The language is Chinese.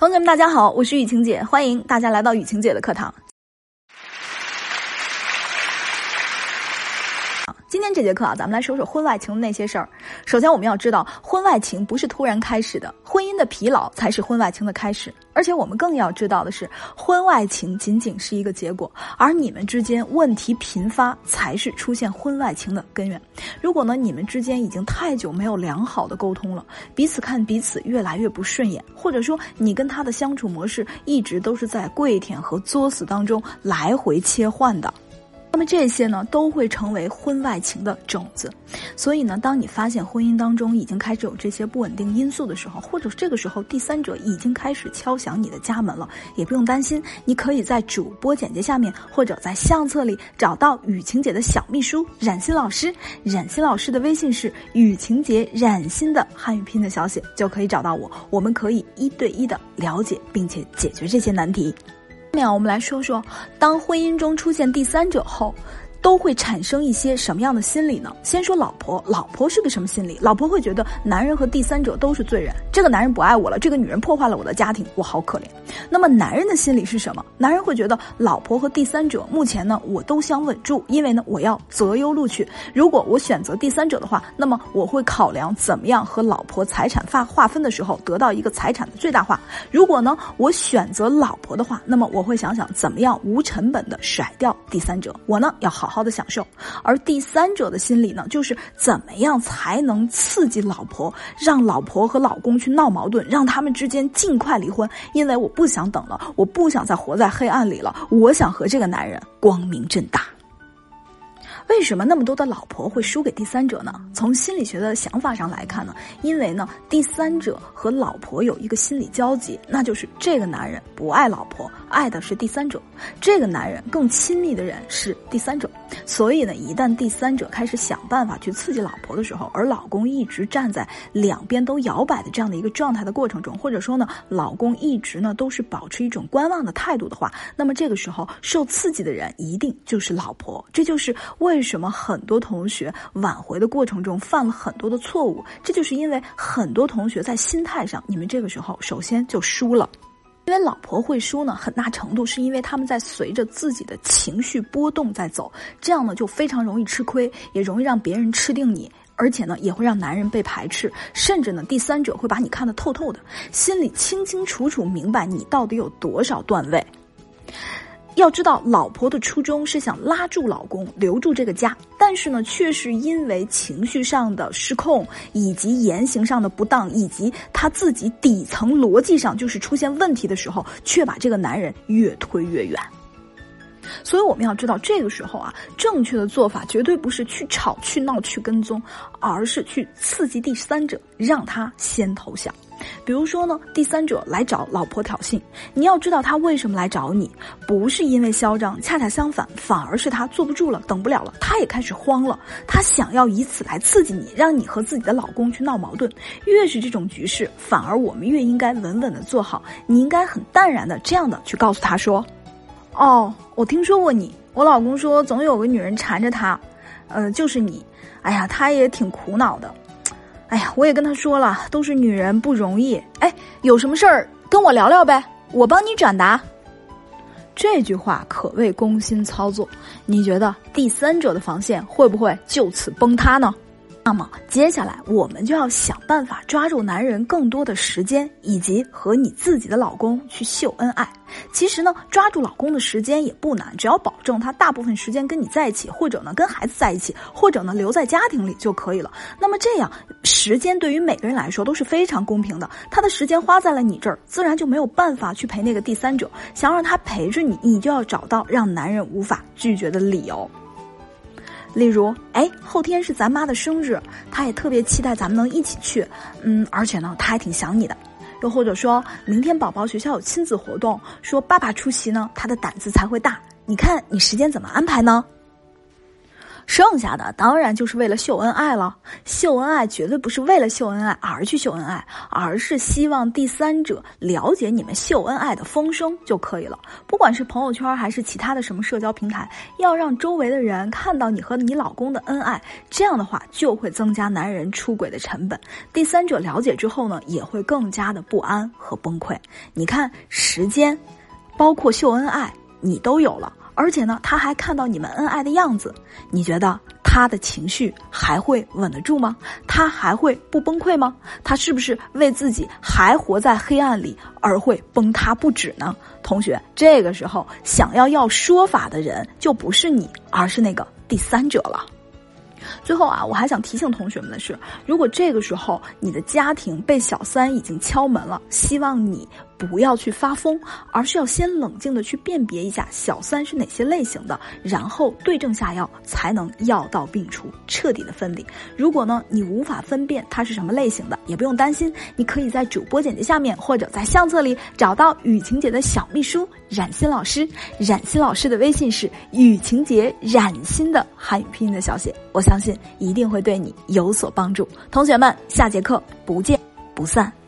同学们，大家好，我是雨晴姐，欢迎大家来到雨晴姐的课堂。今天这节课啊，咱们来说说婚外情的那些事儿。首先，我们要知道，婚外情不是突然开始的，婚姻的疲劳才是婚外情的开始。而且，我们更要知道的是，婚外情仅仅是一个结果，而你们之间问题频发才是出现婚外情的根源。如果呢，你们之间已经太久没有良好的沟通了，彼此看彼此越来越不顺眼，或者说你跟他的相处模式一直都是在跪舔和作死当中来回切换的。那么这些呢，都会成为婚外情的种子。所以呢，当你发现婚姻当中已经开始有这些不稳定因素的时候，或者这个时候第三者已经开始敲响你的家门了，也不用担心，你可以在主播简介下面或者在相册里找到雨晴姐的小秘书冉欣老师。冉欣老师的微信是雨晴姐冉欣的汉语拼音的小写，就可以找到我。我们可以一对一的了解并且解决这些难题。下面我们来说说，当婚姻中出现第三者后。都会产生一些什么样的心理呢？先说老婆，老婆是个什么心理？老婆会觉得男人和第三者都是罪人，这个男人不爱我了，这个女人破坏了我的家庭，我好可怜。那么男人的心理是什么？男人会觉得老婆和第三者目前呢，我都想稳住，因为呢，我要择优录取。如果我选择第三者的话，那么我会考量怎么样和老婆财产划划分的时候得到一个财产的最大化。如果呢，我选择老婆的话，那么我会想想怎么样无成本的甩掉第三者。我呢，要好。好好的享受，而第三者的心理呢，就是怎么样才能刺激老婆，让老婆和老公去闹矛盾，让他们之间尽快离婚。因为我不想等了，我不想再活在黑暗里了，我想和这个男人光明正大。为什么那么多的老婆会输给第三者呢？从心理学的想法上来看呢，因为呢，第三者和老婆有一个心理交集，那就是这个男人不爱老婆，爱的是第三者；这个男人更亲密的人是第三者。所以呢，一旦第三者开始想办法去刺激老婆的时候，而老公一直站在两边都摇摆的这样的一个状态的过程中，或者说呢，老公一直呢都是保持一种观望的态度的话，那么这个时候受刺激的人一定就是老婆。这就是为为什么很多同学挽回的过程中犯了很多的错误？这就是因为很多同学在心态上，你们这个时候首先就输了。因为老婆会输呢，很大程度是因为他们在随着自己的情绪波动在走，这样呢就非常容易吃亏，也容易让别人吃定你，而且呢也会让男人被排斥，甚至呢第三者会把你看得透透的，心里清清楚楚明白你到底有多少段位。要知道，老婆的初衷是想拉住老公，留住这个家，但是呢，却是因为情绪上的失控，以及言行上的不当，以及他自己底层逻辑上就是出现问题的时候，却把这个男人越推越远。所以我们要知道，这个时候啊，正确的做法绝对不是去吵、去闹、去跟踪，而是去刺激第三者，让他先投降。比如说呢，第三者来找老婆挑衅，你要知道他为什么来找你，不是因为嚣张，恰恰相反，反而是他坐不住了，等不了了，他也开始慌了，他想要以此来刺激你，让你和自己的老公去闹矛盾。越是这种局势，反而我们越应该稳稳的做好。你应该很淡然的这样的去告诉他说：“哦，我听说过你，我老公说总有个女人缠着他，呃，就是你。哎呀，他也挺苦恼的。”哎呀，我也跟他说了，都是女人不容易。哎，有什么事儿跟我聊聊呗，我帮你转达。这句话可谓攻心操作，你觉得第三者的防线会不会就此崩塌呢？那么接下来我们就要想办法抓住男人更多的时间，以及和你自己的老公去秀恩爱。其实呢，抓住老公的时间也不难，只要保证他大部分时间跟你在一起，或者呢跟孩子在一起，或者呢留在家庭里就可以了。那么这样时间对于每个人来说都是非常公平的。他的时间花在了你这儿，自然就没有办法去陪那个第三者。想让他陪着你，你就要找到让男人无法拒绝的理由。例如，哎，后天是咱妈的生日，她也特别期待咱们能一起去。嗯，而且呢，她还挺想你的。又或者说明天宝宝学校有亲子活动，说爸爸出席呢，他的胆子才会大。你看你时间怎么安排呢？剩下的当然就是为了秀恩爱了。秀恩爱绝对不是为了秀恩爱而去秀恩爱，而是希望第三者了解你们秀恩爱的风声就可以了。不管是朋友圈还是其他的什么社交平台，要让周围的人看到你和你老公的恩爱，这样的话就会增加男人出轨的成本。第三者了解之后呢，也会更加的不安和崩溃。你看时间，包括秀恩爱，你都有了。而且呢，他还看到你们恩爱的样子，你觉得他的情绪还会稳得住吗？他还会不崩溃吗？他是不是为自己还活在黑暗里而会崩塌不止呢？同学，这个时候想要要说法的人就不是你，而是那个第三者了。最后啊，我还想提醒同学们的是，如果这个时候你的家庭被小三已经敲门了，希望你。不要去发疯，而是要先冷静的去辨别一下小三是哪些类型的，然后对症下药，才能药到病除，彻底的分离。如果呢你无法分辨他是什么类型的，也不用担心，你可以在主播简介下面或者在相册里找到雨晴姐的小秘书冉欣老师。冉欣老师的微信是雨晴姐冉欣的汉语拼音的小写，我相信一定会对你有所帮助。同学们，下节课不见不散。